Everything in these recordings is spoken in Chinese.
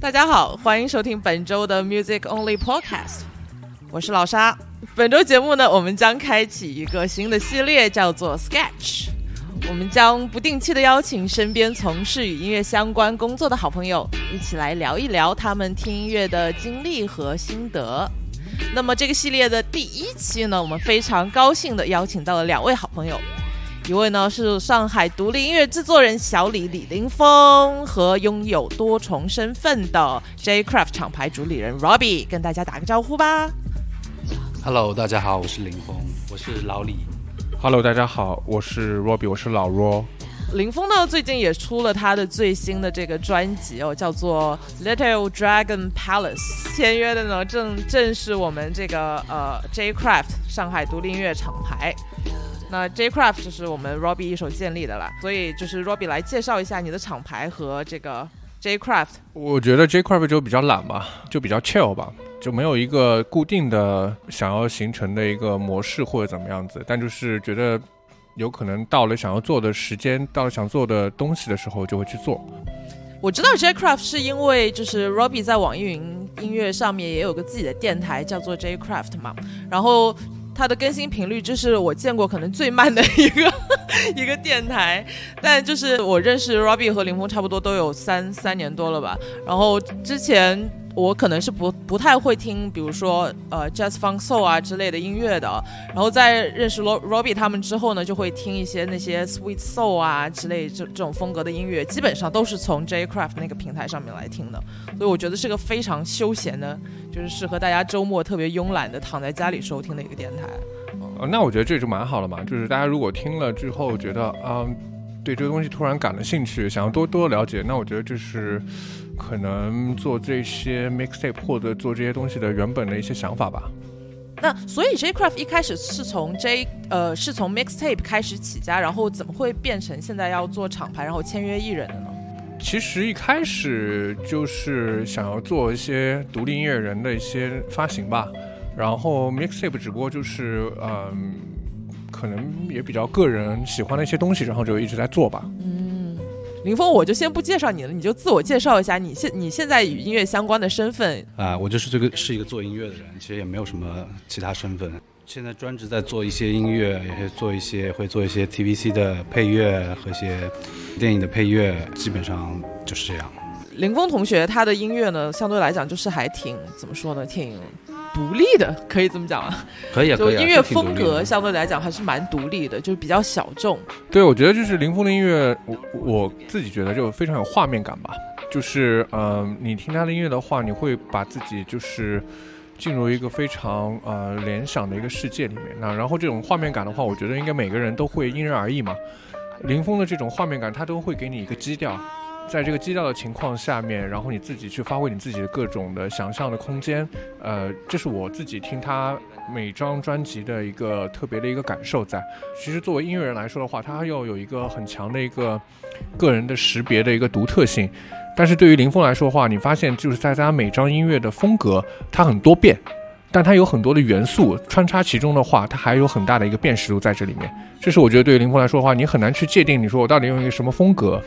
大家好，欢迎收听本周的 Music Only Podcast，我是老沙。本周节目呢，我们将开启一个新的系列，叫做 Sketch。我们将不定期的邀请身边从事与音乐相关工作的好朋友，一起来聊一聊他们听音乐的经历和心得。那么这个系列的第一期呢，我们非常高兴的邀请到了两位好朋友。一位呢是上海独立音乐制作人小李李林峰，和拥有多重身份的 J Craft 厂牌主理人 Robbie，跟大家打个招呼吧。Hello，大家好，我是林峰，我是老李。Hello，大家好，我是 Robbie，我是老 Ro。林峰呢最近也出了他的最新的这个专辑哦，叫做 Little Dragon Palace。签约的呢正正是我们这个呃 J Craft 上海独立音乐厂牌。那 J Craft 就是我们 Robbie 一手建立的啦，所以就是 Robbie 来介绍一下你的厂牌和这个 J Craft。我觉得 J Craft 就比较懒吧，就比较 chill 吧，就没有一个固定的想要形成的一个模式或者怎么样子，但就是觉得有可能到了想要做的时间，到了想做的东西的时候就会去做。我知道 J Craft 是因为就是 Robbie 在网易云音乐上面也有个自己的电台叫做 J Craft 嘛，然后。它的更新频率就是我见过可能最慢的一个 一个电台，但就是我认识 Robbie 和林峰差不多都有三三年多了吧，然后之前。我可能是不不太会听，比如说呃 Jazz Funk Soul 啊之类的音乐的。然后在认识 Robbie 他们之后呢，就会听一些那些 Sweet Soul 啊之类这这种风格的音乐，基本上都是从 J Craft 那个平台上面来听的。所以我觉得是个非常休闲的，就是适合大家周末特别慵懒的躺在家里收听的一个电台。呃，那我觉得这就蛮好了嘛，就是大家如果听了之后觉得啊，对这个东西突然感了兴趣，想要多多了解，那我觉得这是。可能做这些 mixtape 或者做这些东西的原本的一些想法吧。那所以 J Craft 一开始是从 J 呃是从 mixtape 开始起家，然后怎么会变成现在要做厂牌，然后签约艺人的呢？其实一开始就是想要做一些独立音乐人的一些发行吧，然后 mixtape 只不过就是嗯，可能也比较个人喜欢的一些东西，然后就一直在做吧。林峰，我就先不介绍你了，你就自我介绍一下，你现你现在与音乐相关的身份啊，我就是这个是一个做音乐的人，其实也没有什么其他身份，现在专职在做一些音乐，也会做一些会做一些 TVC 的配乐和一些电影的配乐，基本上就是这样。林峰同学他的音乐呢，相对来讲就是还挺怎么说呢，挺。独立的可以这么讲吗？可以啊，就音乐风格相对来讲还是蛮独立的，就是比较小众。对，我觉得就是林峰的音乐，我我自己觉得就非常有画面感吧。就是嗯，你听他的音乐的话，你会把自己就是进入一个非常呃联想的一个世界里面。那然后这种画面感的话，我觉得应该每个人都会因人而异嘛。林峰的这种画面感，他都会给你一个基调。在这个基调的情况下面，然后你自己去发挥你自己的各种的想象的空间，呃，这是我自己听他每张专辑的一个特别的一个感受在。其实作为音乐人来说的话，他要有一个很强的一个个人的识别的一个独特性。但是对于林峰来说的话，你发现就是在他每张音乐的风格，它很多变，但它有很多的元素穿插其中的话，它还有很大的一个辨识度在这里面。这是我觉得对于林峰来说的话，你很难去界定，你说我到底用一个什么风格。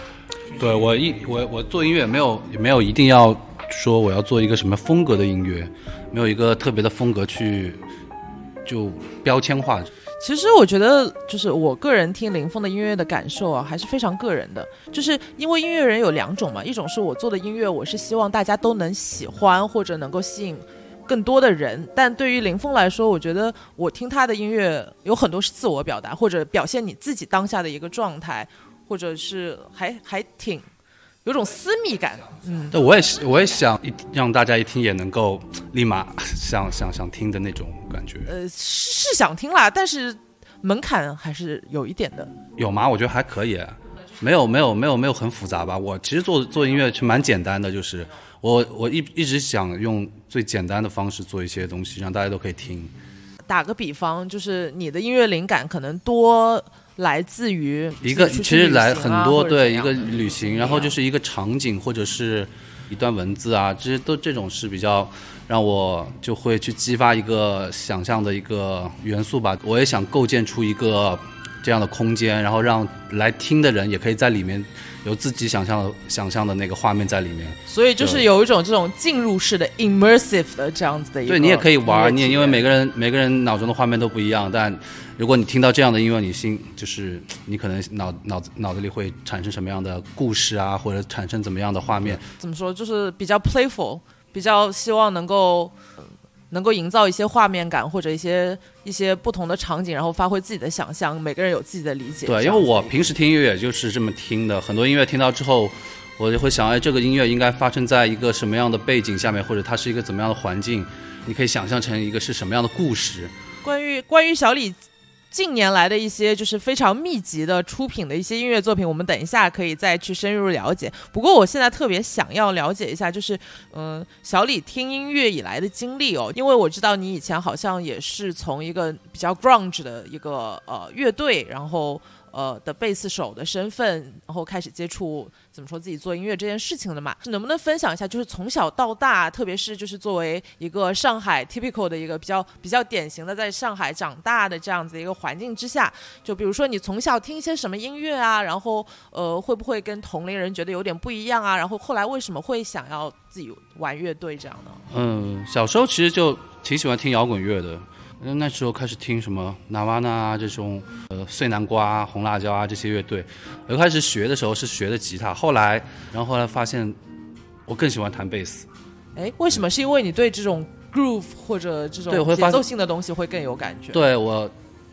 对我一我我做音乐没有没有一定要说我要做一个什么风格的音乐，没有一个特别的风格去就标签化。其实我觉得就是我个人听林峰的音乐的感受啊，还是非常个人的。就是因为音乐人有两种嘛，一种是我做的音乐，我是希望大家都能喜欢或者能够吸引更多的人。但对于林峰来说，我觉得我听他的音乐有很多是自我表达或者表现你自己当下的一个状态。或者是还还挺有种私密感，嗯，对，我也是，我也想一让大家一听也能够立马 想想想听的那种感觉。呃，是想听啦，但是门槛还是有一点的。有吗？我觉得还可以，没有没有没有没有很复杂吧？我其实做做音乐是蛮简单的，就是我我一一直想用最简单的方式做一些东西，让大家都可以听。打个比方，就是你的音乐灵感可能多。来自于一个，其实来很多对一个旅行，然后就是一个场景，或者是一段文字啊，这些都这种是比较让我就会去激发一个想象的一个元素吧。我也想构建出一个这样的空间，然后让来听的人也可以在里面有自己想象的想象的那个画面在里面。所以就是有一种这种进入式的 immersive 的这样子的一个。对你也可以玩，你也因为每个个人每个人脑中的画面都不一样，但如果你听到这样的音乐，你心就是你可能脑脑子脑子里会产生什么样的故事啊，或者产生怎么样的画面？怎么说，就是比较 playful，比较希望能够。呃能够营造一些画面感，或者一些一些不同的场景，然后发挥自己的想象。每个人有自己的理解。对，因为我平时听音乐也就是这么听的，很多音乐听到之后，我就会想，哎，这个音乐应该发生在一个什么样的背景下面，或者它是一个怎么样的环境？你可以想象成一个是什么样的故事？关于关于小李近年来的一些就是非常密集的出品的一些音乐作品，我们等一下可以再去深入了解。不过我现在特别想要了解一下，就是嗯，小李听音乐以来的经历哦，因为我知道你以前好像也是从一个比较 grunge 的一个呃乐队，然后。呃的贝斯手的身份，然后开始接触怎么说自己做音乐这件事情的嘛？能不能分享一下，就是从小到大，特别是就是作为一个上海 typical 的一个比较比较典型的在上海长大的这样子一个环境之下，就比如说你从小听一些什么音乐啊，然后呃会不会跟同龄人觉得有点不一样啊？然后后来为什么会想要自己玩乐队这样呢？嗯，小时候其实就挺喜欢听摇滚乐的。嗯，那时候开始听什么 Nirvana 啊这种，呃，碎南瓜、啊、红辣椒啊这些乐队。我开始学的时候是学的吉他，后来，然后后来发现，我更喜欢弹贝斯。哎，为什么？是因为你对这种 groove 或者这种节奏性的东西会更有感觉？对我，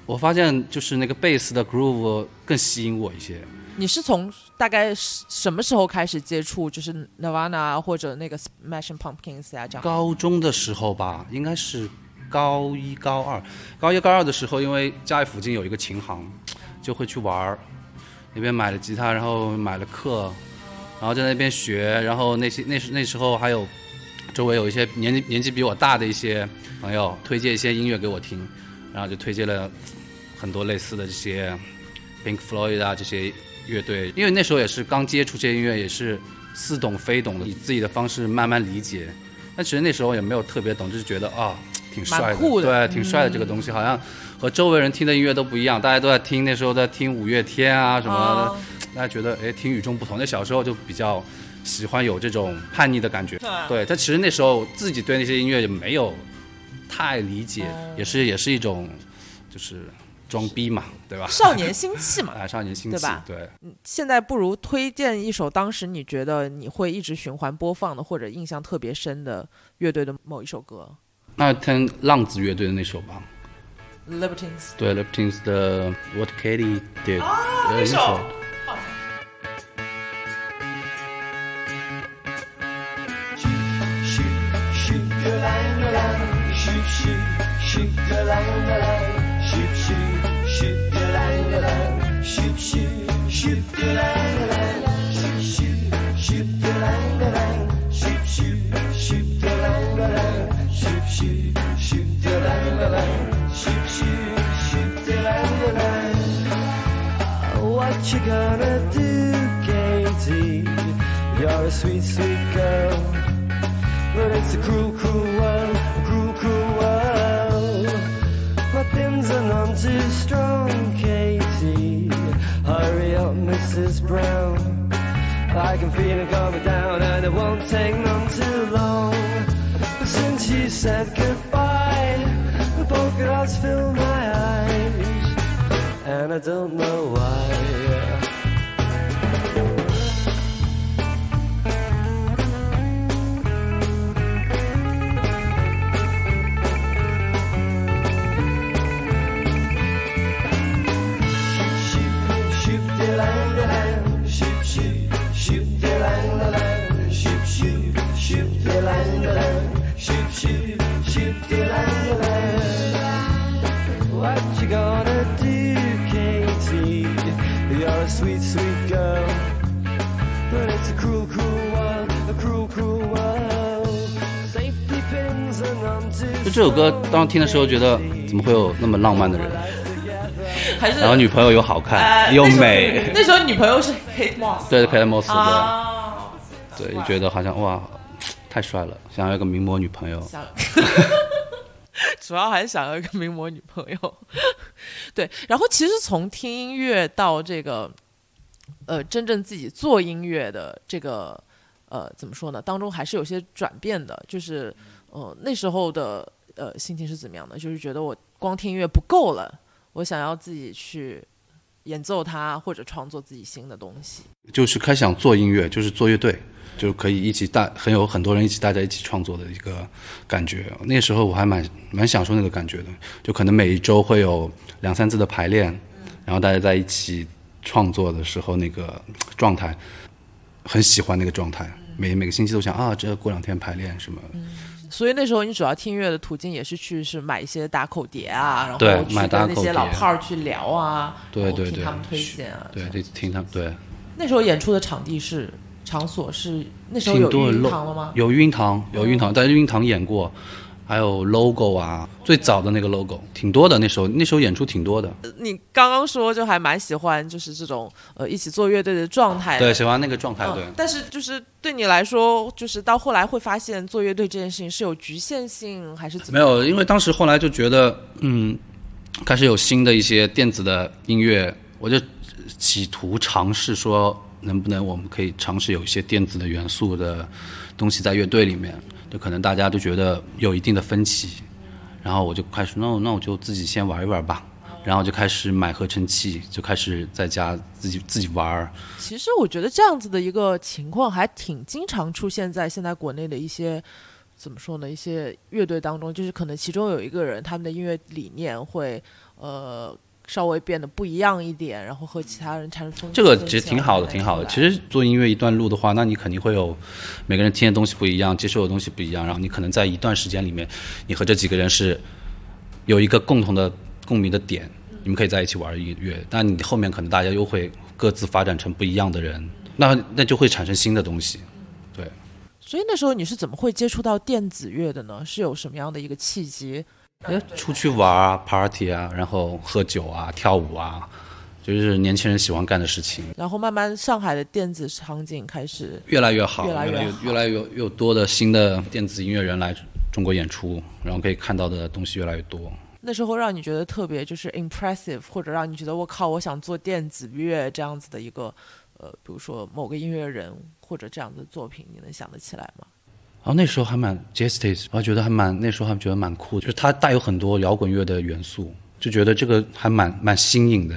我发现就是那个贝斯的 groove 更吸引我一些。你是从大概什什么时候开始接触，就是 Nirvana 啊或者那个 Smashing Pumpkins 啊这样？高中的时候吧，应该是高一高二，高一高二的时候，因为家里附近有一个琴行，就会去玩儿，那边买了吉他，然后买了课，然后在那边学，然后那些那时那时候还有周围有一些年纪年纪比我大的一些朋友推荐一些音乐给我听，然后就推荐了很多类似的这些 Pink Floyd 啊这些乐队，因为那时候也是刚接触这些音乐，也是似懂非懂的，以自己的方式慢慢理解。但其实那时候也没有特别懂，就是觉得啊、挺帅的对，挺帅的这个东西，好像和周围人听的音乐都不一样，大家都在听那时候在听五月天啊什么的，哦大家觉得哎挺与众不同。那小时候就比较喜欢有这种叛逆的感觉，对，但其实那时候自己对那些音乐也没有太理解，哦也是也是一种就是装逼嘛，对吧？少年心气嘛。啊，少年心气，对吧对，现在不如推荐一首当时你觉得你会一直循环播放的，或者印象特别深的乐队的某一首歌。那听浪子乐队的那首吧，Libertines。对，Libertines 的 What Katie Did，啊对那首。What you gonna do, Katie? You're a sweet, sweet girl. But it's a cruel, cruel world, cruel, cruel world. My pins are none too strong, Katie. Hurry up, Mrs. Brown. I can feel it coming down and it won't take none too long. But since you said goodbye, dots fill my eyes. And I don't know why. 就这首歌，当时听的时候觉得，怎么会有那么浪漫的人？还是然后女朋友又好呃看又美，那时候女朋友是 Kate Moss。对 k a t Moss 啊，对，就觉得好像哇，太帅了，想要一个名模女朋友。主要还是想要一个名模女朋友。对，然后其实从听音乐到这个，呃，真正自己做音乐的这个，呃，怎么说呢？当中还是有些转变的。就是，呃，那时候的呃心情是怎么样的？就是觉得我光听音乐不够了，我想要自己去演奏它，或者创作自己新的东西。就是开始想做音乐，就是做乐队，就可以一起大很有很多人一起大家一起创作的一个感觉。那时候我还蛮蛮享受那个感觉的，就可能每一周会有两三次的排练，然后大家在一起创作的时候那个状态，很喜欢那个状态。每每个星期都想啊，这过两天排练什么。所以那时候你主要听音乐的途径也是去是买一些打口碟啊，然后去跟那些老炮儿去聊啊，然后对对对听他们推荐啊。对，对听他们对，那时候演出的场地是场所是那时候有育婴挺多的漏堂了吗？有育婴堂，有育婴堂，在育婴堂演过，还有 logo 啊，最早的那个 logo 挺多的。那时候那时候演出挺多的，你刚刚说就还蛮喜欢就是这种呃一起做乐队的状态的。对，喜欢那个状态，对。嗯，但是就是对你来说，就是到后来会发现做乐队这件事情是有局限性，还是怎么？没有，因为当时后来就觉得，嗯，开始有新的一些电子的音乐，我就企图尝试说，能不能我们可以尝试有一些电子的元素的东西在乐队里面，就可能大家都觉得有一定的分歧，然后我就开始，那那我就自己先玩一玩吧。然后就开始买合成器，就开始在家自己自己玩儿。其实我觉得这样子的一个情况还挺经常出现在现在国内的一些怎么说呢？一些乐队当中，就是可能其中有一个人他们的音乐理念会呃稍微变得不一样一点，然后和其他人产生分这个其实挺好的，挺好的。其实做音乐一段路的话，那你肯定会有每个人听的东西不一样，接受的东西不一样，然后你可能在一段时间里面，你和这几个人是有一个共同的共鸣的点，你们可以在一起玩音乐。但你后面可能大家又会各自发展成不一样的人，那那就会产生新的东西。对，所以那时候你是怎么会接触到电子乐的呢？是有什么样的一个契机？哎，出去玩啊，party 啊，然后喝酒啊，跳舞啊，就是年轻人喜欢干的事情。然后慢慢上海的电子场景开始越来越好，越来越越好越来越越多的新的电子音乐人来中国演出，然后可以看到的东西越来越多。那时候让你觉得特别就是 impressive，或者让你觉得我靠，我想做电子乐这样子的一个呃，比如说某个音乐人或者这样的作品，你能想得起来吗？然后那时候还蛮 Justice，我觉得还蛮那时候还觉得蛮酷，就是它带有很多摇滚乐的元素，就觉得这个还蛮蛮新颖的。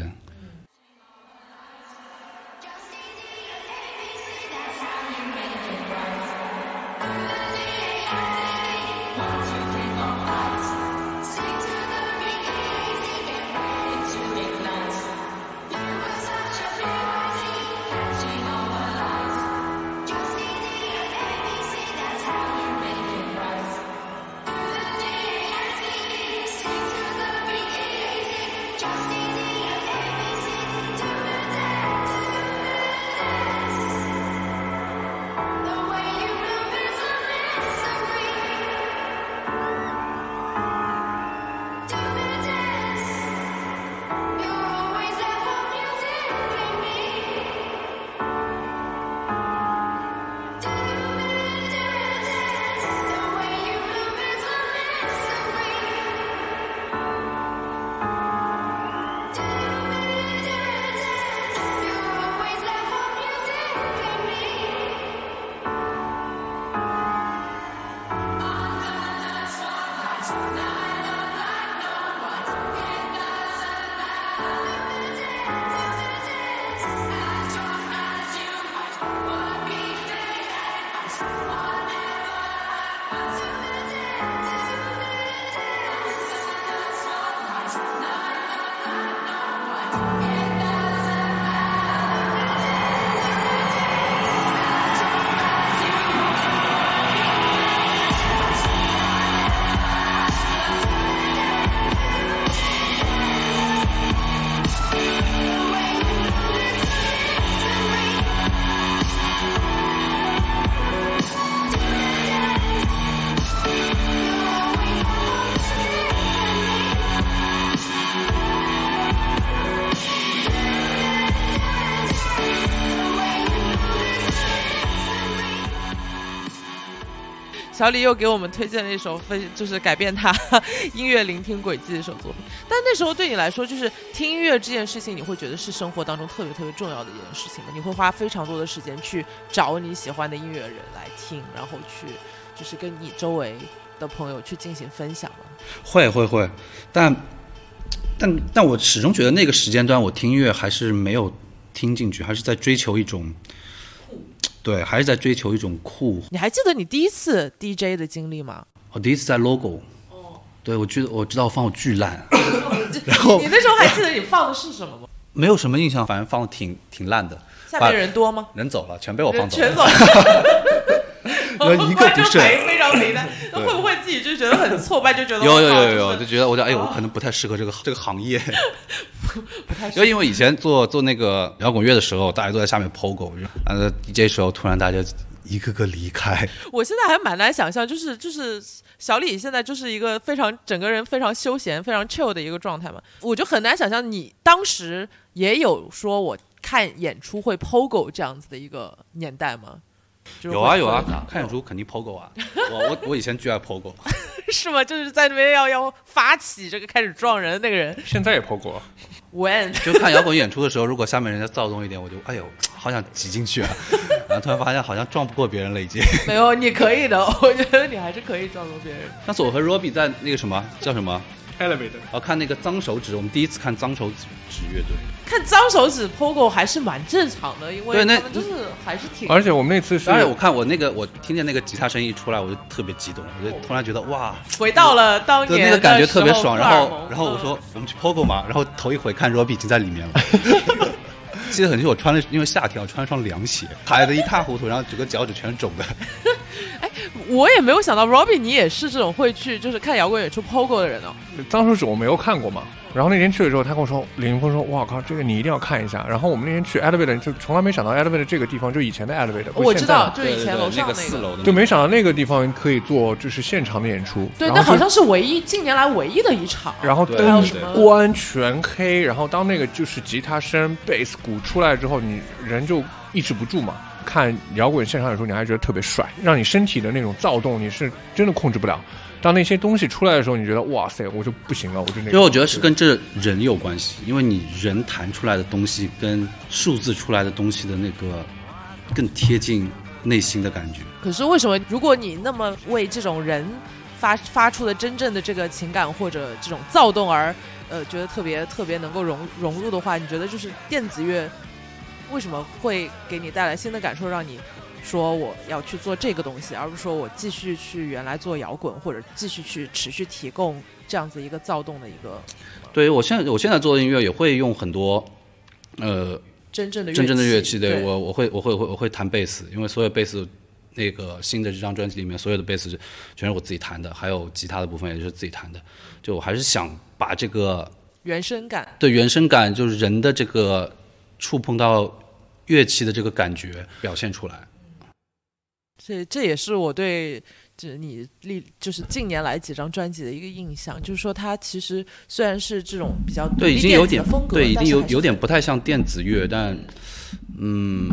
小李又给我们推荐了一首非就是改变他 音乐聆听轨迹的一首作品。但那时候对你来说，就是听音乐这件事情，你会觉得是生活当中特别特别重要的一件事情吗？你会花非常多的时间去找你喜欢的音乐人来听，然后去就是跟你周围的朋友去进行分享吗？会会会，但但但我始终觉得那个时间段我听音乐还是没有听进去，还是在追求一种，对，还是在追求一种酷。你还记得你第一次 DJ 的经历吗？我第一次在 logo，哦对我记得我知道我放的巨烂，然后你那时候还记得你放的是什么吗？没有什么印象，反正放的挺挺烂的，下面人多吗？人走了，全被我放走了。全了。走了。一个不剩没非常为难，那会不会自己就觉得很挫败，就觉得有有有有有，就就是觉得我觉得哎，我可能不太适合这个这个行业。不太就因为以前做做那个摇滚乐的时候，大家都在下面 POGO，呃，DJ 时候突然大家一个个离开，我现在还蛮难想象，就是就是小李现在就是一个非常整个人非常休闲、非常 chill 的一个状态嘛，我就很难想象你当时也有说我看演出会 POGO 这样子的一个年代吗？就是有啊有啊，看演出肯定 POGO 啊，我我我以前巨爱 POGO，是吗？就是在那边要要发起这个开始撞人的那个人现在也 POGO 啊。，when 就看摇滚演出的时候，如果下面人家躁动一点，我就哎呦，好想挤进去啊，然后突然发现好像撞不过别人了已经。没有你可以的，我觉得你还是可以撞过别人。上次我和 Robbie 在那个什么叫什么，Elevator 哦看那个脏手指，我们第一次看脏手指指乐队，看脏手指 POGO 还是蛮正常的，因为对那他们就是还是挺而且我们那次是而且我看我那个我听见那个吉他声一出来，我就特别激动，我就突然觉得哇，回到了当对年那个感觉特别爽。然后然后我说嗯我们去 POGO 嘛，然后头一回看 Robbie 已经在里面了。记得很清楚，我穿了，因为夏天，我穿了双凉鞋，踩的一塌糊涂，然后整个脚趾全是肿的。我也没有想到 Robbie 你也是这种会去就是看摇滚演出 POGO 的人哦。脏手指我没有看过嘛，然后那天去了之后，他跟我说，李云峰说，哇靠，这个你一定要看一下。然后我们那天去 Elevator 就从来没想到 Elevator 这个地方，就以前的 Elevator，我知道，就是以前楼上那个四楼的，就没想到那个地方可以做就是现场的演出。对，那好像是唯一近年来唯一的一场。然后对灯关全黑，然后当那个就是吉他声、贝斯、鼓出来之后，你人就抑制不住嘛。看摇滚现场的时候，你还觉得特别帅，让你身体的那种躁动，你是真的控制不了。当那些东西出来的时候，你觉得哇塞，我就不行了，我就那个。因为我觉得是跟这人有关系，因为你人弹出来的东西跟数字出来的东西的那个更贴近内心的感觉。可是为什么，如果你那么为这种人发发出的真正的这个情感或者这种躁动而呃觉得特别特别能够融融入的话，你觉得就是电子乐为什么会给你带来新的感受，让你说我要去做这个东西，而不是说我继续去原来做摇滚，或者继续去持续提供这样子一个躁动的一个对我现在我现在做的音乐也会用很多呃真正的真正的乐器。器，对我我会我会我会我会弹贝斯，因为所有贝斯那个新的这张专辑里面，所有的贝斯全是我自己弹的，还有吉他的部分也是自己弹的。就我还是想把这个原声感。对原声感，就是人的这个触碰到乐器的这个感觉表现出来。这这也是我对这你历就是近年来几张专辑的一个印象，就是说它其实虽然是这种比较对，已经有点风格，对，已经有有点不太像电子乐，但嗯，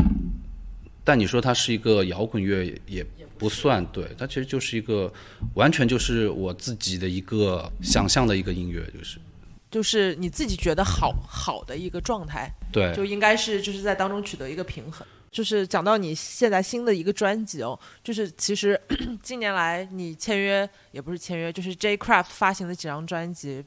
但你说它是一个摇滚乐也也不算，对，它其实就是一个完全就是我自己的一个想象的一个音乐，就是就是你自己觉得好好的一个状态，对就应该是就是在当中取得一个平衡。就是讲到你现在新的一个专辑哦，就是其实 近年来你签约也不是签约，就是 J Craft 发行的几张专辑，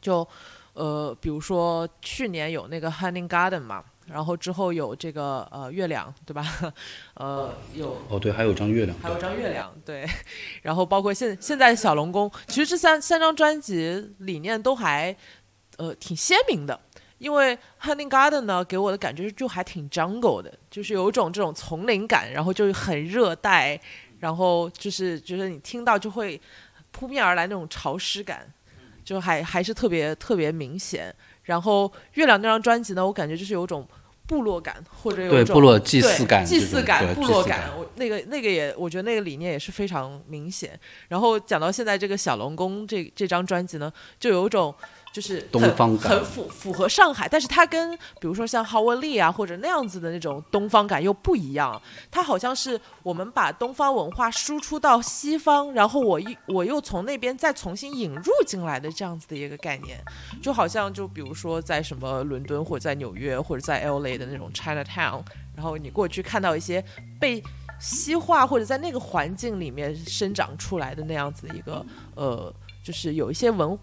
就呃比如说去年有那个 Honey Garden 嘛，然后之后有这个呃月亮对吧？呃有哦对，还有张月亮，还有张月亮，对，然后包括现现在小龙宫，其实这三三张专辑理念都还呃挺鲜明的。因为 Honey Garden 呢，给我的感觉就还挺 jungle 的，就是有一种这种丛林感，然后就是很热带，然后就是就是你听到就会扑面而来那种潮湿感，就还还是特别特别明显。然后月亮那张专辑呢，我感觉就是有种部落感，或者有种对部落祭祀感祭祀感、部落感感。我那个那个也，我觉得那个理念也是非常明显。然后讲到现在这个小龙宫这这张专辑呢，就有一种就是东很方感很符符合上海，但是它跟比如说像浩文利啊或者那样子的那种东方感又不一样。它好像是我们把东方文化输出到西方，然后我一我又从那边再重新引入进来的这样子的一个概念，就好像就比如说在什么伦敦或者在纽约或者在 L A 的那种 Chinatown，然后你过去看到一些被西化或者在那个环境里面生长出来的那样子一个呃，就是有一些文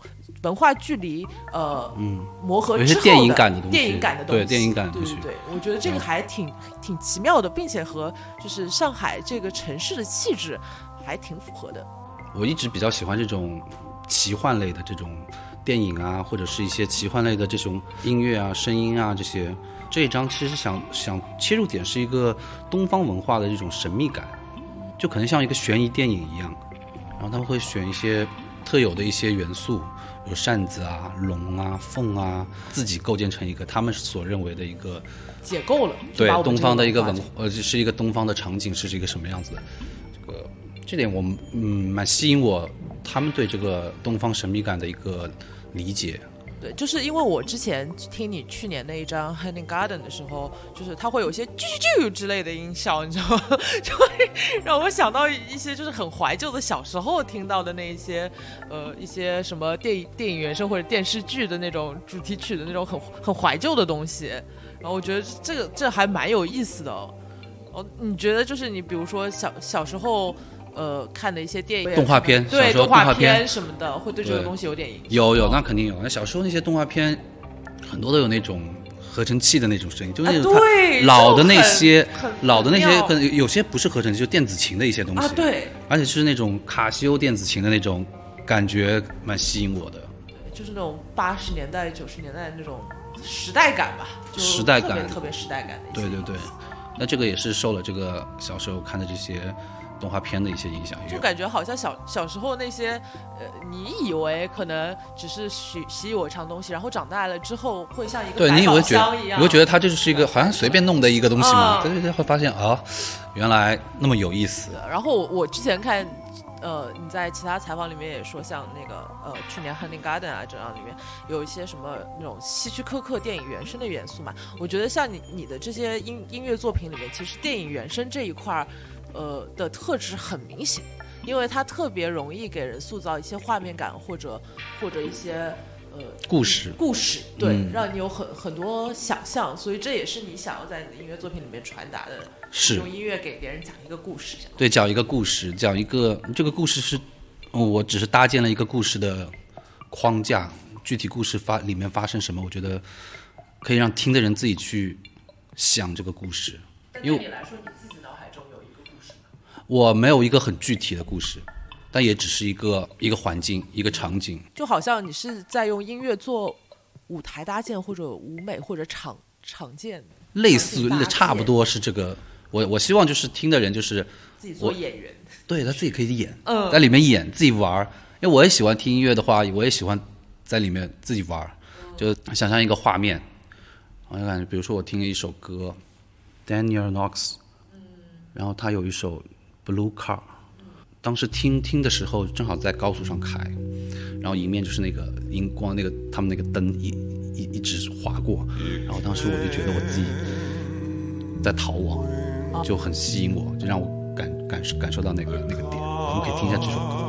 文化距离呃嗯，磨合有些之后电影感的东西电影感的东西，对电影感的东西对对对，我觉得这个还挺挺奇妙的，并且和就是上海这个城市的气质还挺符合的。我一直比较喜欢这种奇幻类的这种电影啊，或者是一些奇幻类的这种音乐啊、声音啊这些。这一章其实想想切入点是一个东方文化的这种神秘感，就可能像一个悬疑电影一样。然后他们会选一些特有的一些元素，比如扇子啊、龙啊、凤啊，自己构建成一个他们所认为的一个解构了，对东方的一个文呃，这是一个东方的场景是一个什么样子的，这个这点我嗯蛮吸引我，他们对这个东方神秘感的一个理解。对，就是因为我之前听你去年那一张《Honey Garden》的时候，就是它会有一些啾啾啾之类的音效，你知道吗？就会让我想到一些就是很怀旧的小时候听到的那一些，呃，一些什么电影电影原声或者电视剧的那种主题曲的那种很很怀旧的东西。然后我觉得这个这还蛮有意思的。哦，你觉得就是你比如说小小时候。呃，看的一些电影、动画片对小时候动画片什么的，会对这个东西有点影响。有有，那肯定有。那小时候那些动画片，很多都有那种合成器的那种声音，就是那啊，种老的那些老的那些可能有些不是合成器，就电子琴的一些东西。啊，对，而且是那种卡西欧电子琴的那种感觉，蛮吸引我的。就是那种八十年代、九十年代那种时代感吧，就时代感特别特别时代感的一些。对对对，那这个也是受了这个小时候看的这些动画片的一些影响。就感觉好像小小时候那些，呃，你以为可能只是习习以为常的东西，然后长大了之后会像一个对你以为觉得你会觉得它就是一个好像随便弄的一个东西嘛，啊对对对，会发现啊，原来那么有意思。然后我我之前看，呃，你在其他采访里面也说，像那个呃，去年《Honey Garden》啊这样里面有一些什么那种希区柯克电影原声的元素嘛。我觉得像你你的这些音音乐作品里面，其实电影原声这一块儿，呃的特质很明显，因为它特别容易给人塑造一些画面感，或者或者一些呃故事故事，对，嗯让你有很很多想象，所以这也是你想要在你的音乐作品里面传达的，是用音乐给别人讲一个故事，对，讲一个故事，讲一个这个故事是，哦我只是搭建了一个故事的框架，具体故事发里面发生什么，我觉得可以让听的人自己去想这个故事。因为对你来说，你我没有一个很具体的故事，但也只是一个一个环境、一个场景。就好像你是在用音乐做舞台搭建，或者舞美，或者场场建，类似场景搭建差不多是这个。我我希望就是听的人就是自己做演员。对他自己可以演，嗯在里面演自己玩儿。因为我也喜欢听音乐的话，我也喜欢在里面自己玩儿，就想象一个画面。我就感觉，比如说我听了一首歌，Daniel Knox，然后他有一首 Blue Car，当时听听的时候正好在高速上开，然后迎面就是那个荧光，那个他们那个灯一一一直划过，然后当时我就觉得我自己在逃亡，就很吸引我，就让我感感受感受到那个那个点。我们可以听一下这首歌。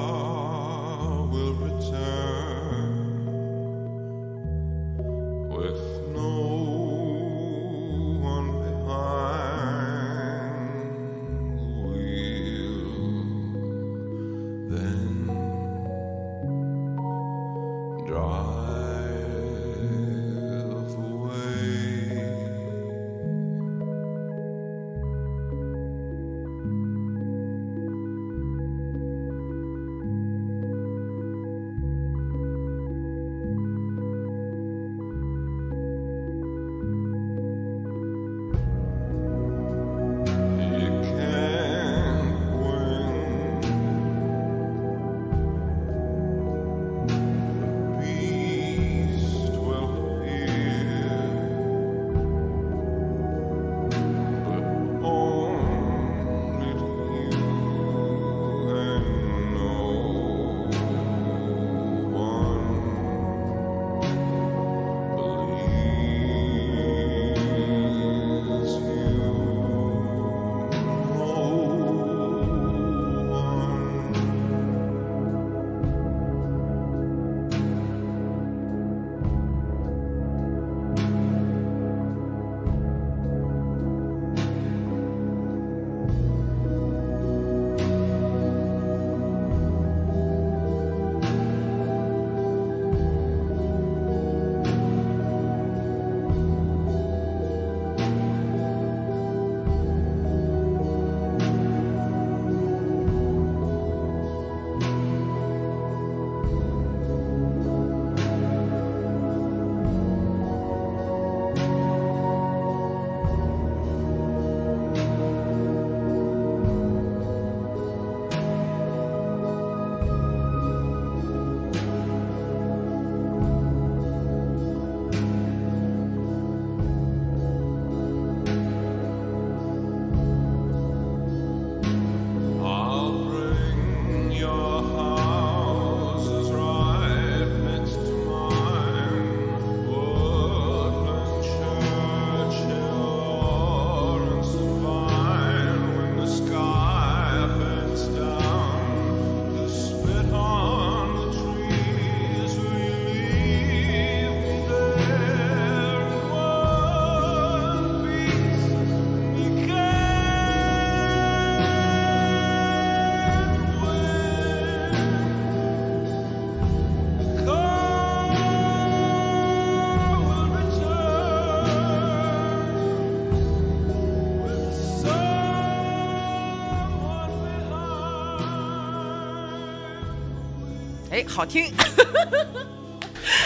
哎，好听，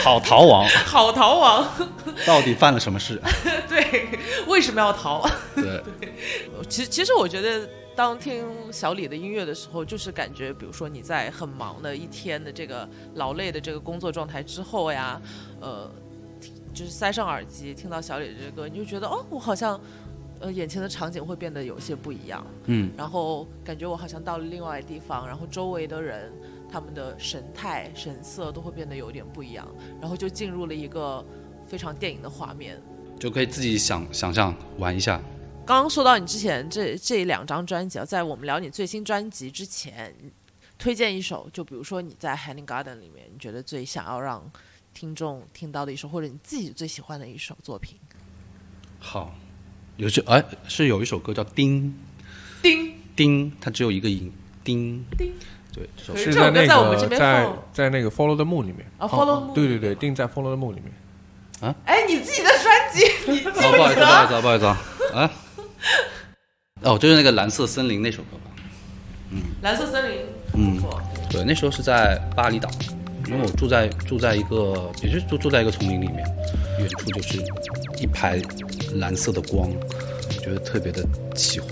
好逃亡，好逃亡。到底犯了什么事？对，为什么要逃？对，其实，其实我觉得，当听小李的音乐的时候，就是感觉，比如说你在很忙的一天的这个劳累的这个工作状态之后呀，呃，就是塞上耳机听到小李的这个歌，你就觉得哦，我好像，呃，眼前的场景会变得有些不一样，嗯，然后感觉我好像到了另外的地方，然后周围的人他们的神态、神色都会变得有点不一样，然后就进入了一个非常电影的画面。就可以自己想想象玩一下。刚刚说到你之前这这两张专辑啊，在我们聊你最新专辑之前，你推荐一首，就比如说你在《Hanging Garden》里面，你觉得最想要让听众听到的一首，或者你自己最喜欢的一首作品。好，有这哎是有一首歌叫《叮》，叮叮，它只有一个音，叮叮。是在那歌在我们这边个在在那个 Follow the Moon 里面。啊，Follow the Moon 对对对，定在 Follow the Moon 里面。啊？哎，你自己的专辑，你记哦，不好意思，不好意？思，不好意思啊，啊，哦，就是那个蓝色森林那首歌吧。嗯。蓝色森林，嗯。对，那时候是在巴厘岛，因为我住在住在一个，也是住住在一个丛林里面，远处就是一排蓝色的光，我觉得特别的喜欢，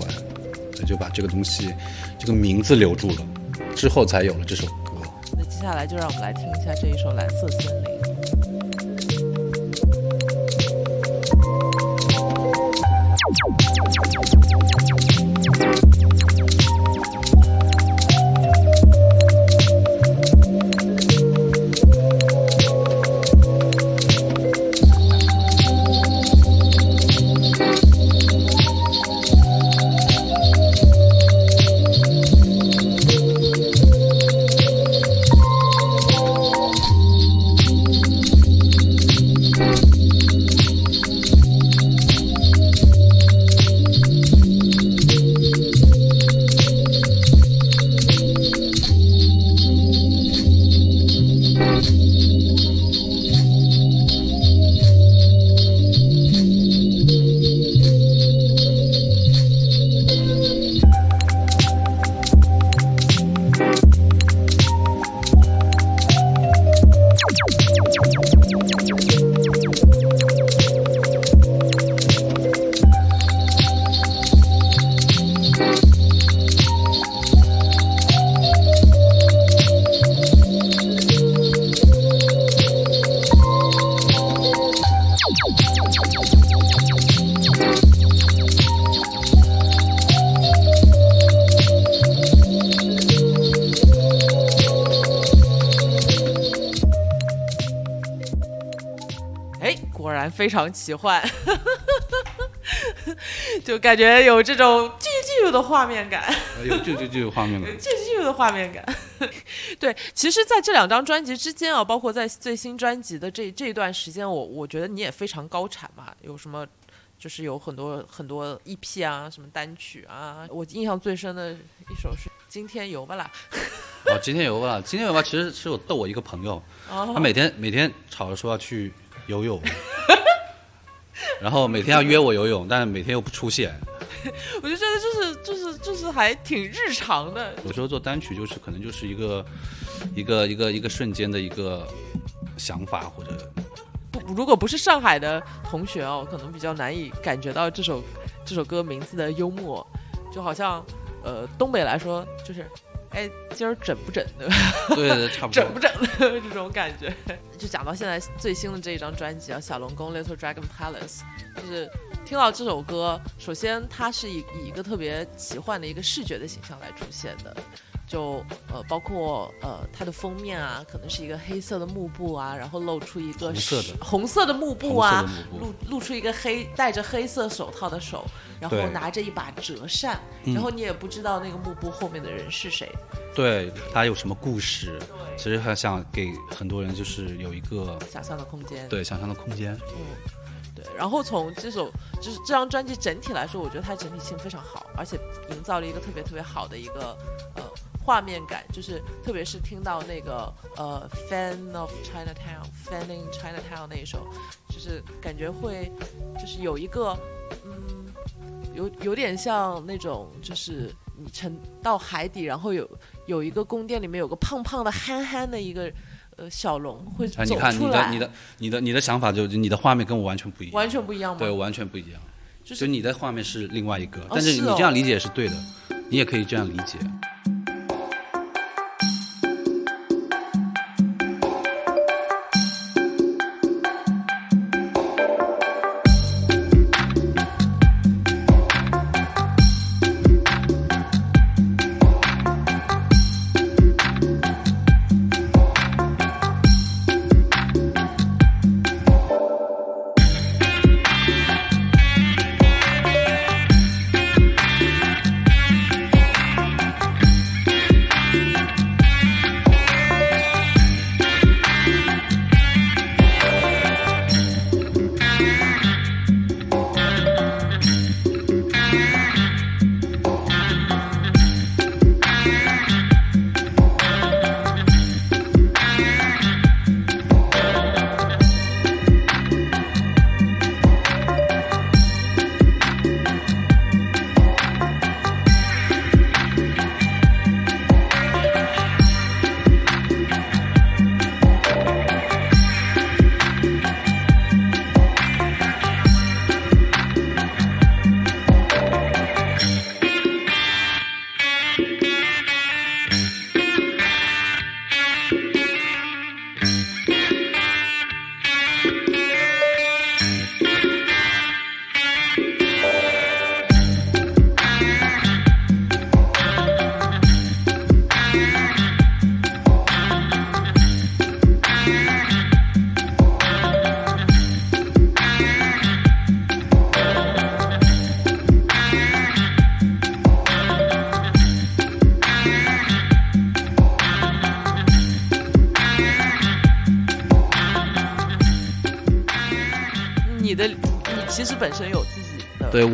所以就把这个东西这个名字留住了，之后才有了这首歌。那接下来就让我们来听一下这一首《蓝色森林》。非常奇幻，就感觉有这种巨巨的画面感。哎呦，这这这个画面了，这是的画面感。对，其实，在这两张专辑之间啊，包括在最新专辑的这这一段时间，我我觉得你也非常高产嘛，有什么就是有很多很多 EP 啊，什么单曲啊。我印象最深的一首是《今天游吧啦哦，今天游吧啦，今天游吧，其实是我逗我一个朋友，》哦，他每天每天吵着说要去游泳，然后每天要约我游泳，但是每天又不出现。我就觉得就是就是就是还挺日常的。有时候做单曲就是可能就是一个一个一个一个瞬间的一个想法或者不，如果不是上海的同学哦，可能比较难以感觉到这首这首歌名字的幽默，就好像呃东北来说就是，哎今儿整不整的，对对差不多整不整的 这种感觉。就讲到现在最新的这一张专辑啊，《小龙宫 Little Dragon Palace》，就是听到这首歌，首先它是以以一个特别奇幻的一个视觉的形象来出现的。就呃，包括呃，它的封面啊，可能是一个黑色的幕布啊，然后露出一个红色的红色的幕布啊，布露露出一个黑戴着黑色手套的手，然后拿着一把折扇，嗯然后你也不知道那个幕布后面的人是谁。对他有什么故事，其实他想给很多人就是有一个想象的空间。对想象的空间。嗯，对。然后从这首就是这张专辑整体来说，我觉得它整体性非常好，而且营造了一个特别特别好的一个呃画面感，就是特别是听到那个呃《Fan of Chinatown》《Fan in Chinatown》那一首，就是感觉会就是有一个嗯有有点像那种就是你沉到海底，然后有有一个宫殿里面有个胖胖的憨憨的一个呃小龙会哎，走你看你出来，的你的你的你的想法就你的画面跟我完全不一样，完全不一样吗？对，完全不一样。就就是你的画面是另外一个，但是你这样理解也是对的，你也可以这样理解。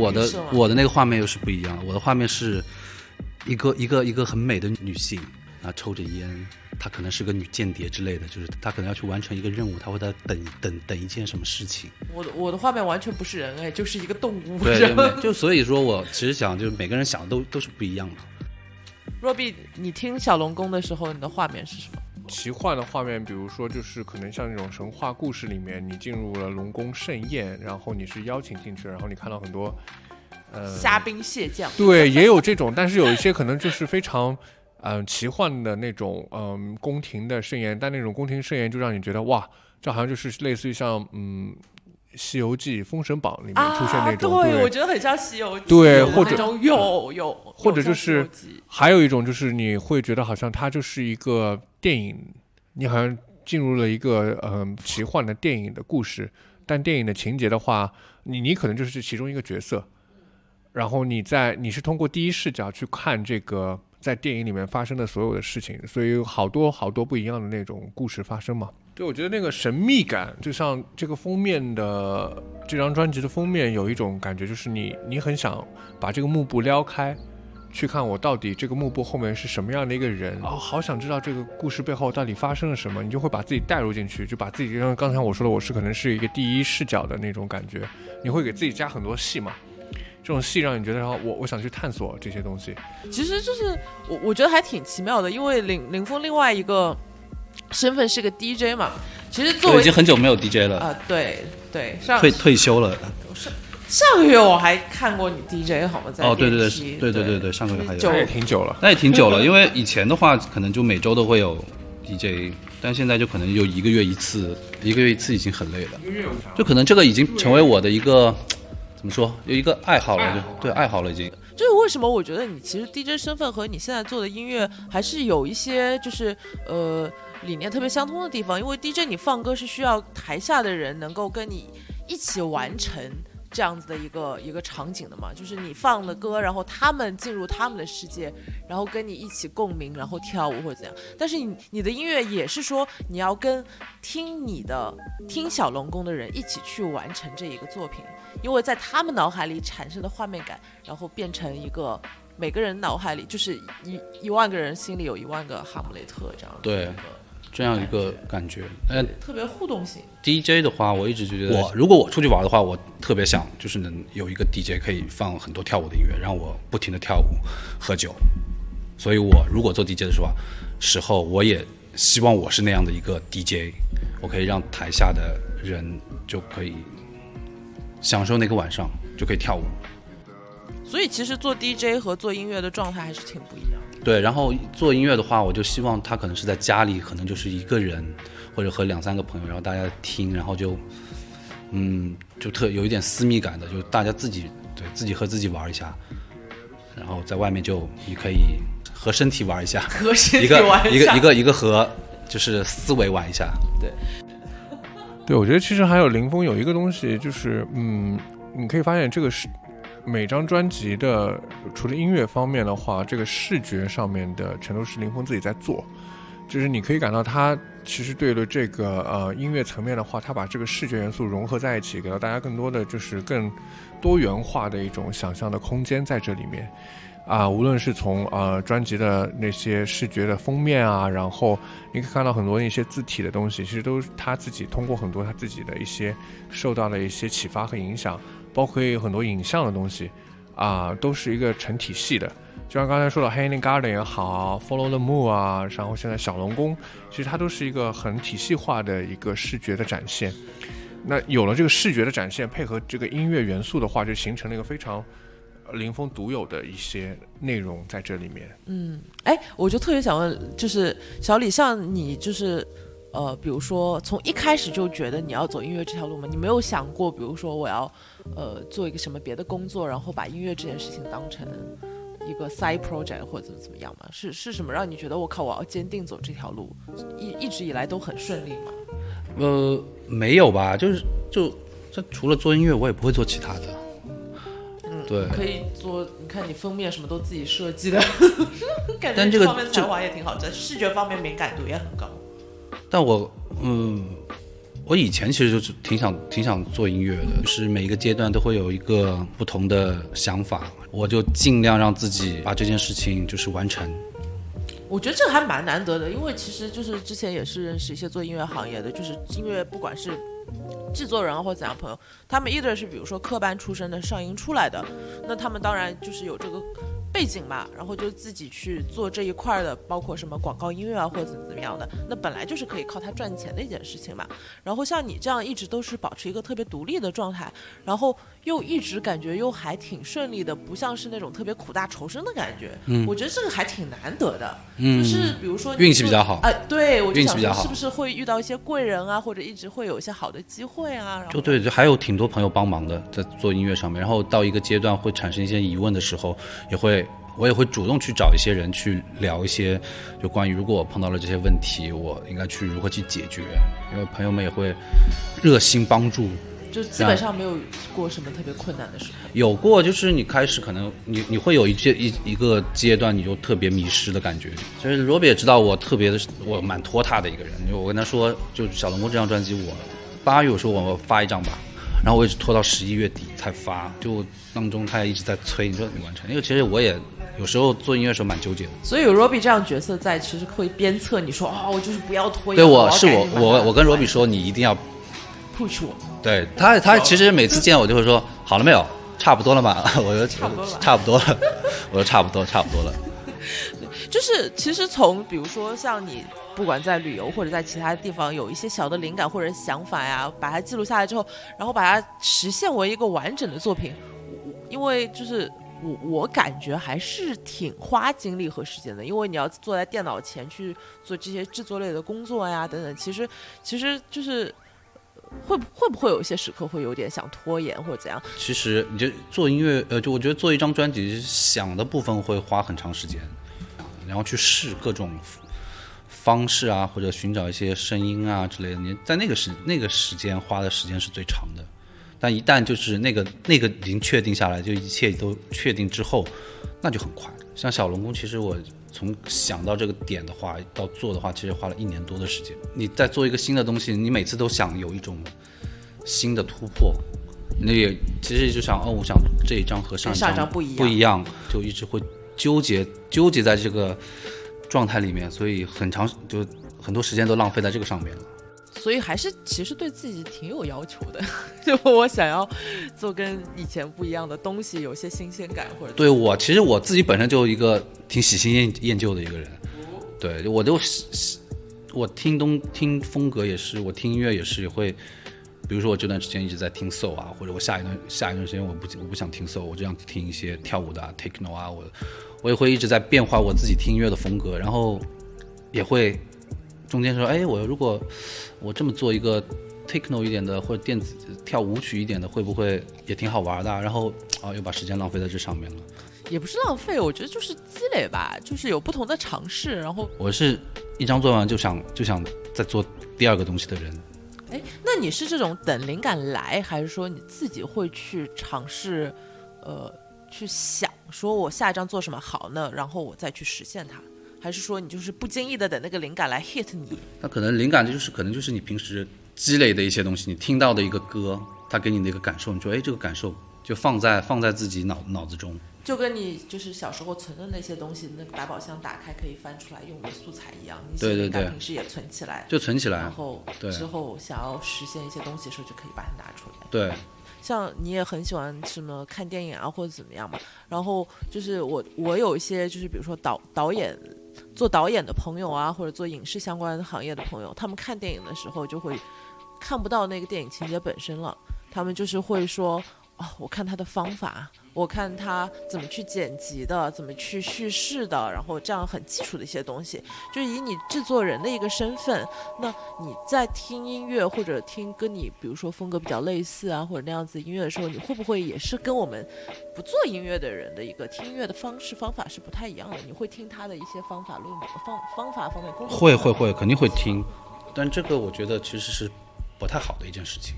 我的我的那个画面又是不一样的，我的画面是一个一个一个很美的女性啊，抽着烟，她可能是个女间谍之类的，就是她可能要去完成一个任务，她会在等等等一件什么事情。我的我的画面完全不是人哎，就是一个动物。对，就所以说我其实想，就是每个人想的都都是不一样的。若碧，你听小龙宫的时候，你的画面是什么？奇幻的画面，比如说就是可能像那种神话故事里面，你进入了龙宫盛宴，然后你是邀请进去，然后你看到很多，呃，虾兵蟹将。对，也有这种，但是有一些可能就是非常，嗯、奇幻的那种，嗯、宫廷的盛宴，但那种宫廷盛宴就让你觉得哇，这好像就是类似于像嗯，《西游记》《封神榜》里面出现那种，啊、对，我觉得很像《西游记》对或者那种有有，或者就是还有一种就是你会觉得好像它就是一个电影，你好像进入了一个嗯、奇幻的电影的故事，但电影的情节的话，你你可能就是其中一个角色，然后你在你是通过第一视角去看这个在电影里面发生的所有的事情，所以有好多好多不一样的那种故事发生嘛。对，我觉得那个神秘感，就像这个封面的这张专辑的封面有一种感觉，就是你你很想把这个幕布撩开，去看我到底这个幕布后面是什么样的一个人哦，好想知道这个故事背后到底发生了什么，你就会把自己带入进去，就把自己，就像刚才我说的，我是可能是一个第一视角的那种感觉，你会给自己加很多戏嘛，这种戏让你觉得，然后我我想去探索这些东西，其实就是我我觉得还挺奇妙的，因为林林峰另外一个身份是个 DJ 嘛，其实作为我已经很久没有 DJ 了，啊、对对，上退退休了。上个月我还看过你 DJ 好吗？在哦，对对对对对对对，上个月还有。就那也挺久了。那也挺久了，因为以前的话可能就每周都会有 DJ，但现在就可能就一个月一次，一个月一次已经很累了，就可能这个已经成为我的一个怎么说，有一个爱好了，就对爱好了已经。就是为什么我觉得你其实 DJ 身份和你现在做的音乐还是有一些就是呃理念特别相通的地方，因为 DJ 你放歌是需要台下的人能够跟你一起完成。这样子的一个一个场景的嘛，就是你放的歌，然后他们进入他们的世界，然后跟你一起共鸣，然后跳舞或者怎样。但是你你的音乐也是说你要跟听你的听小龙宫的人一起去完成这一个作品，因为在他们脑海里产生的画面感，然后变成一个每个人脑海里就是一一万个人心里有一万个哈姆雷特这样的对这样一个感觉。呃特别互动性。，DJ 的话，我一直就觉得，我如果我出去玩的话，我特别想就是能有一个 DJ 可以放很多跳舞的音乐，让我不停的跳舞、喝酒。所以我如果做 DJ 的时候啊，时候，我也希望我是那样的一个 DJ，我可以让台下的人就可以享受那个晚上，就可以跳舞。所以其实做 DJ 和做音乐的状态还是挺不一样的。对，然后做音乐的话，我就希望他可能是在家里，可能就是一个人，或者和两三个朋友，然后大家听，然后就，嗯，就特有一点私密感的，就大家自己对自己和自己玩一下，然后在外面就你可以和身体玩一下，和身体一个一个一个一个和就是思维玩一下，对对，我觉得其实还有林峰有一个东西，就是嗯，你可以发现这个是每张专辑的，除了音乐方面的话，这个视觉上面的全都是林峰自己在做，就是你可以感到他其实对了这个呃音乐层面的话，他把这个视觉元素融合在一起，给到大家更多的就是更多元化的一种想象的空间在这里面。啊，无论是从呃专辑的那些视觉的封面啊，然后你可以看到很多一些字体的东西，其实都是他自己通过很多他自己的一些受到的一些启发和影响，包括有很多影像的东西啊，都是一个成体系的。就像刚才说的《Hanging Garden》也好，《Follow the Moon》啊，然后现在小龙宫，其实它都是一个很体系化的一个视觉的展现。那有了这个视觉的展现，配合这个音乐元素的话，就形成了一个非常林峰独有的一些内容在这里面。嗯哎，我就特别想问，就是小李，像你就是。呃，比如说从一开始就觉得你要走音乐这条路吗？你没有想过，比如说我要，呃，做一个什么别的工作，然后把音乐这件事情当成一个 side project 或者怎么怎么样吗？是是什么让你觉得我靠，我要坚定走这条路？一一直以来都很顺利吗？呃，没有吧，就是就这除了做音乐，我也不会做其他的。嗯，对可以做。你看你封面什么都自己设计的，感觉但这个方面这才华也挺好，在视觉方面敏感度也很高。但我嗯，我以前其实就是挺想挺想做音乐的，就是每一个阶段都会有一个不同的想法，我就尽量让自己把这件事情就是完成。我觉得这个还蛮难得的，因为其实就是之前也是认识一些做音乐行业的，就是音乐不管是制作人或怎样朋友，他们 either 是比如说科班出身的上音出来的，那他们当然就是有这个背景嘛，然后就自己去做这一块儿的，包括什么广告音乐啊或者怎么怎么样的，那本来就是可以靠他赚钱的一件事情嘛。然后像你这样一直都是保持一个特别独立的状态，然后又一直感觉又还挺顺利的，不像是那种特别苦大仇深的感觉。嗯我觉得这个还挺难得的。嗯，就是比如说运气比较好哎、对我就想运气比较好说是不是会遇到一些贵人啊，或者一直会有一些好的机会啊？就对，就还有挺多朋友帮忙的，在做音乐上面。然后到一个阶段会产生一些疑问的时候，也会我也会主动去找一些人去聊一些，就关于如果我碰到了这些问题，我应该去如何去解决。因为朋友们也会热心帮助。就基本上没有过什么特别困难的时候。有过，就是你开始可能你你会有一阶一一个阶段，你就特别迷失的感觉。其实罗比也知道我特别的，我蛮拖沓的一个人。就我跟他说，就小龙宫这张专辑，我八月我说我发一张吧，然后我一直拖到十一月底才发，就当中他也一直在催，你说你完成。因为其实我也有时候做音乐的时候蛮纠结的。所以有 Robbie 这样角色在，其实会鞭策你说啊、我就是不要拖延。对，我是我我我跟罗比说，你一定要 push 我。对他，他其实每次见我就会说好了没有，差不多了嘛。我说差不多了差不多了。我说差不多，差不多了。就是其实从比如说像你不管在旅游或者在其他地方有一些小的灵感或者想法呀，把它记录下来之后，然后把它实现为一个完整的作品，我因为就是。我我感觉还是挺花精力和时间的，因为你要坐在电脑前去做这些制作类的工作呀，等等。其实其实就是会不会不会有一些时刻会有点想拖延或者怎样？其实你就做音乐，呃，就我觉得做一张专辑，想的部分会花很长时间，然后去试各种方式啊，或者寻找一些声音啊之类的。你在那个时那个时间花的时间是最长的，但一旦就是那个那个已经确定下来，就一切都确定之后，那就很快。像小龙宫，其实我从想到这个点的话，到做的话，其实花了一年多的时间。你在做一个新的东西，你每次都想有一种新的突破，那也其实就想哦，我想这一张和上上一张张不一样不一样，就一直会纠结纠结在这个状态里面，所以很长就很多时间都浪费在这个上面了。所以还是其实对自己挺有要求的，就我想要做跟以前不一样的东西，有些新鲜感或者对我，其实我自己本身就一个挺喜新厌厌旧的一个人，对我就喜喜我听东听风格也是，我听音乐也是会，比如说我这段时间一直在听 soul 啊，或者我下一段下一段时间我不我不想听 soul，我这样听一些跳舞的啊 techno 啊，我我也会一直在变化我自己听音乐的风格，然后也会中间说，哎，我如果我这么做一个 techno 一点的或者电子跳舞曲一点的，会不会也挺好玩的啊？然后啊，又把时间浪费在这上面了。也不是浪费，我觉得就是积累吧，就是有不同的尝试，然后我是一张做完就想就想再做第二个东西的人。哎，那你是这种等灵感来，还是说你自己会去尝试，呃，去想说我下一张做什么好呢？然后我再去实现它，还是说你就是不经意的等那个灵感来 hit 你？那可能灵感就是可能就是你平时积累的一些东西，你听到的一个歌，它给你的一个感受，你说哎这个感受就放在放在自己脑脑子中。就跟你就是小时候存的那些东西，那个百宝箱打开可以翻出来用的素材一样，你写灵感对对对平时也存起来，就存起来然。后对之后想要实现一些东西的时候，就可以把它拿出来。对，像你也很喜欢什么看电影啊，或者怎么样嘛。然后就是我我有一些就是比如说导导演做导演的朋友啊，或者做影视相关行业的朋友，他们看电影的时候就会看不到那个电影情节本身了，他们就是会说。哦，我看他的方法，我看他怎么去剪辑的，怎么去叙事的，然后这样很基础的一些东西，就以你制作人的一个身份，那你在听音乐或者听跟你比如说风格比较类似啊，或者那样子音乐的时候，你会不会也是跟我们不做音乐的人的一个听音乐的方式方法是不太一样的？你会听他的一些方法论方方法方面会会会，肯定会听，但这个我觉得其实是不太好的一件事情。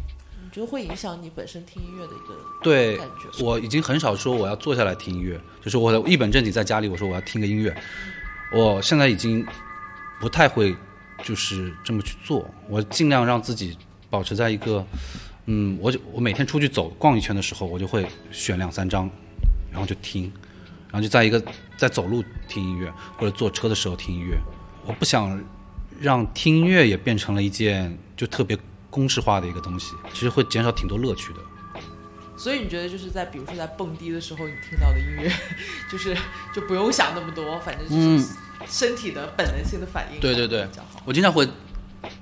就会影响你本身听音乐的一个对感觉？我已经很少说我要坐下来听音乐，就是我一本正经在家里我说我要听个音乐，我现在已经不太会就是这么去做，我尽量让自己保持在一个，嗯，我就我每天出去走逛一圈的时候，我就会选两三张，然后就听，然后就在一个在走路听音乐或者坐车的时候听音乐，我不想让听音乐也变成了一件就特别公式化的一个东西，其实会减少挺多乐趣的。所以你觉得就是在比如说在蹦迪的时候，你听到的音乐，就是就不用想那么多，反正就是身体的本能性的反应，对对对。我经常会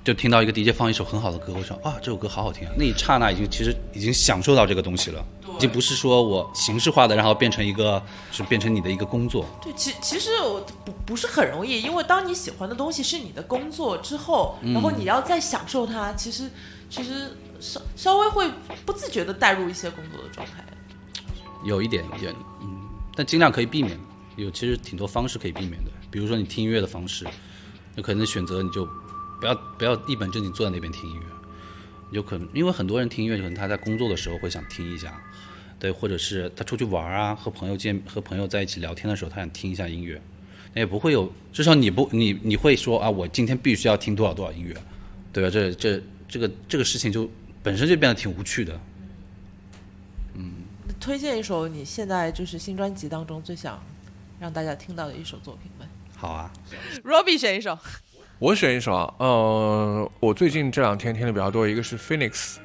就听到一个 DJ 放一首很好的歌，我想啊，这首歌好好听啊！那一刹那已经其实已经享受到这个东西了，已经不是说我形式化的，然后变成一个是变成你的一个工作。对，其其实我不不是很容易，因为当你喜欢的东西是你的工作之后，然后你要再享受它，其实其实稍稍微会不自觉的带入一些工作的状态。有一点，点嗯，但尽量可以避免。有其实挺多方式可以避免的，比如说你听音乐的方式，有可能选择你就不要不要一本正经坐在那边听音乐，有可能因为很多人听音乐，可能他在工作的时候会想听一下，对，或者是他出去玩啊，和朋友见和朋友在一起聊天的时候，他想听一下音乐，那也不会有，至少你不你你会说啊，我今天必须要听多少多少音乐，对吧？这这这个这个事情就本身就变得挺无趣的。嗯推荐一首你现在就是新专辑当中最想让大家听到的一首作品呗。好啊，Robbie 选一首，我选一首啊，呃，我最近这两天听的比较多，一个是 Phoenix，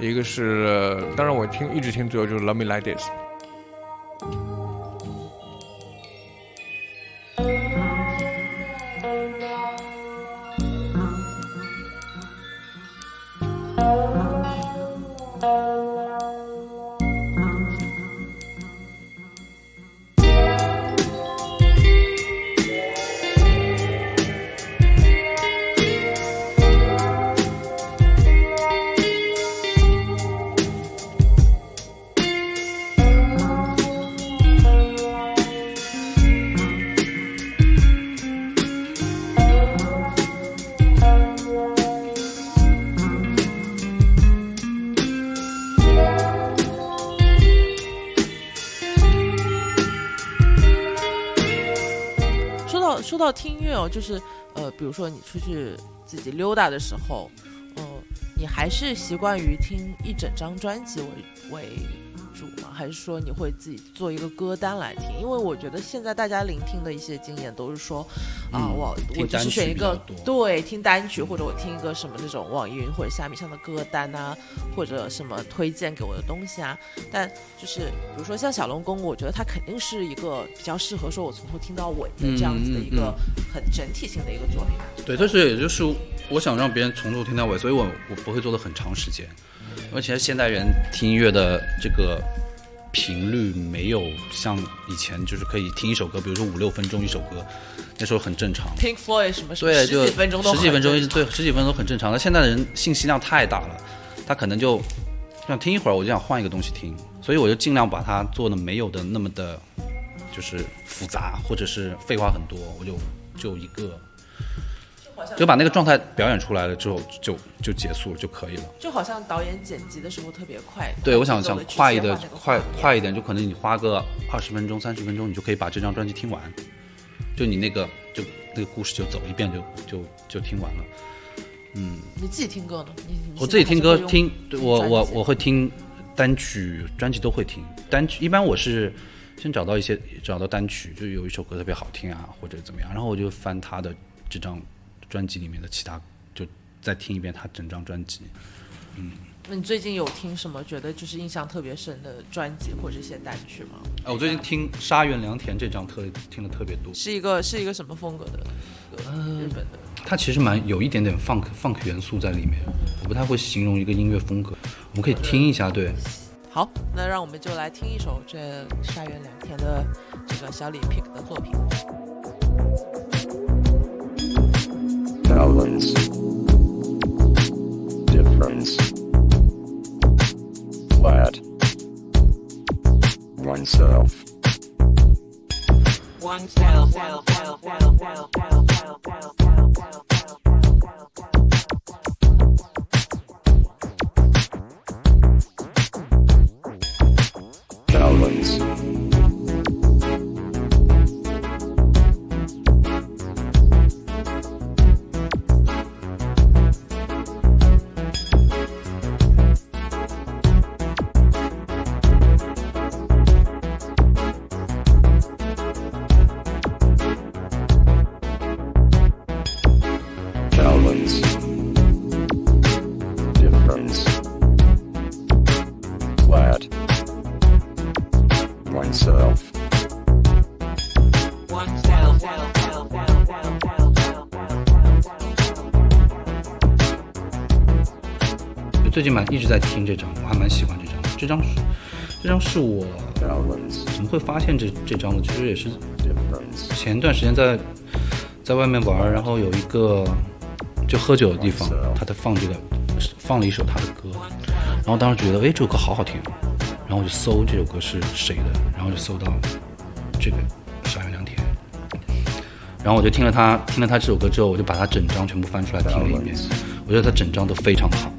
一个是，当然我听一直听最后就是 Love Me Like This。到听音乐哦，就是呃，比如说你出去自己溜达的时候，呃，你还是习惯于听一整张专辑为为主吗？还是说你会自己做一个歌单来听？因为我觉得现在大家聆听的一些经验都是说，啊，嗯我我就是选一个对听单曲，或者我听一个什么那种网易云或者虾米上的歌单啊，或者什么推荐给我的东西啊。但就是比如说像小龙宫，我觉得它肯定是一个比较适合说我从头听到尾的这样子的一个很整体性的一个作品。对，但是也就是我想让别人从头听到尾，所以我我不会做的很长时间，因为其实现代人听音乐的这个频率没有像以前就是可以听一首歌，比如说五六分钟一首歌，那时候很正常。Pink Floyd 什么十就几分钟都十几分钟对十几分钟很正常。那现在的人信息量太大了，他可能就想听一会儿，我就想换一个东西听，所以我就尽量把它做的没有的那么的，就是复杂或者是废话很多，我就就一个，就把那个状态表演出来了之后就就结束了就可以了。就好像导演剪辑的时候特别快，对，我想想快一点快快一点，就可能你花个二十分钟、三十分钟，你就可以把这张专辑听完。就你那个，就那个故事就走一遍就就就听完了。嗯你自己听歌呢？你你我自己听歌听，对我我我会听单曲、专辑都会听。单曲一般我是先找到一些找到单曲，就有一首歌特别好听啊，或者怎么样，然后我就翻他的这张专辑里面的其他，就再听一遍他整张专辑。嗯那你最近有听什么觉得就是印象特别深的专辑或者一些单曲吗？啊，我最近听沙原良田这张特听的特别多，是一个是一个什么风格的歌？嗯日本的。它其实蛮有一点点 funk funk 元素在里面，我不太会形容一个音乐风格，我们可以听一下，对。好，那让我们就来听一首这沙原良田的这个小李 pick 的作品。Collins. Difference. Flat. Oneself. Oneself. Balance. 最近蛮一直在听这张，我还蛮喜欢这张。这张是这张是我怎么会发现这这张的？其实也是前一段时间在在外面玩，然后有一个就喝酒的地方，他在放这个放了一首他的歌，然后当时觉得哎这首歌好好听，然后我就搜这首歌是谁的，然后就搜到这个沙原良田，然后我就听了他听了他这首歌之后，我就把他整张全部翻出来听了一遍，我觉得他整张都非常的好。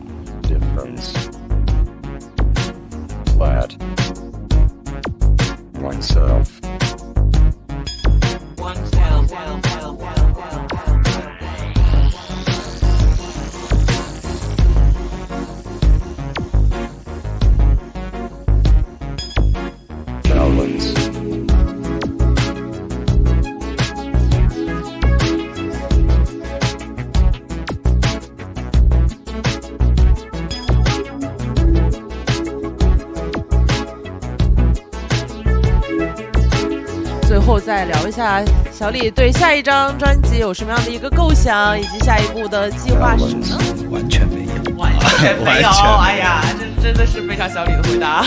下小李对下一张专辑有什么样的一个构想，以及下一步的计划是什么呢？完全没有，完全没有，完全哎呀，这真的是非常小李的回答。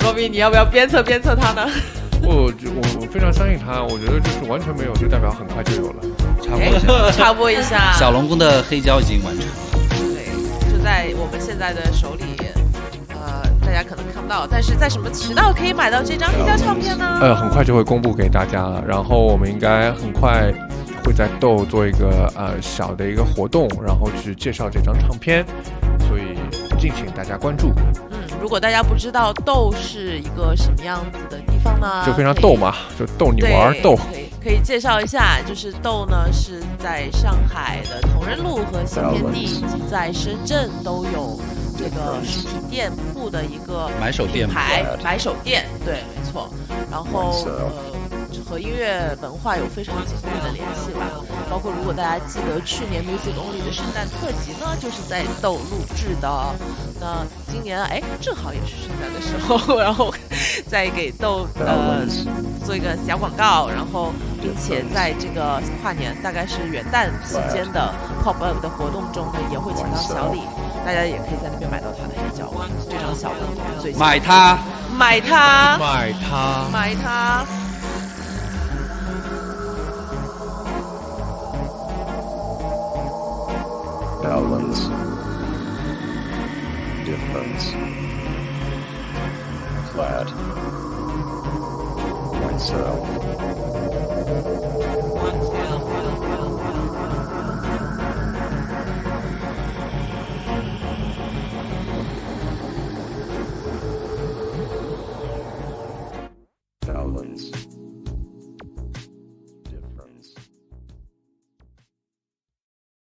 罗宾，你要不要鞭策鞭策他呢？我我我非常相信他，我觉得就是完全没有，就代表很快就有了。插播一下，插播一下，小龙宫的黑胶已经完成了。对，就在我们现在的手里，呃，大家可能但是在什么渠道可以买到这张黑胶唱片呢？呃，很快就会公布给大家了。然后我们应该很快会在豆做一个呃小的一个活动，然后去介绍这张唱片，所以敬请大家关注。嗯，如果大家不知道豆是一个什么样子的地方呢？就非常逗嘛，就逗你玩儿逗。可以可以介绍一下，就是豆呢是在上海的同仁路和新天地，以及在深圳都有这个实体店铺的一个买手店品牌买手店，对，没错。然后呃，和音乐文化有非常紧密的联系吧。包括如果大家记得去年 Music Only 的圣诞特辑呢，就是在豆录制的。那今年哎，正好也是圣诞的时候，然后再给豆呃做一个小广告，然后并且在这个跨年大概是元旦期间的 Pop Up 的活动中呢，也会请到小李，大家也可以在那边买到它的黑胶，非常小的买它，买它买它。买它。balance, difference, flat, myself,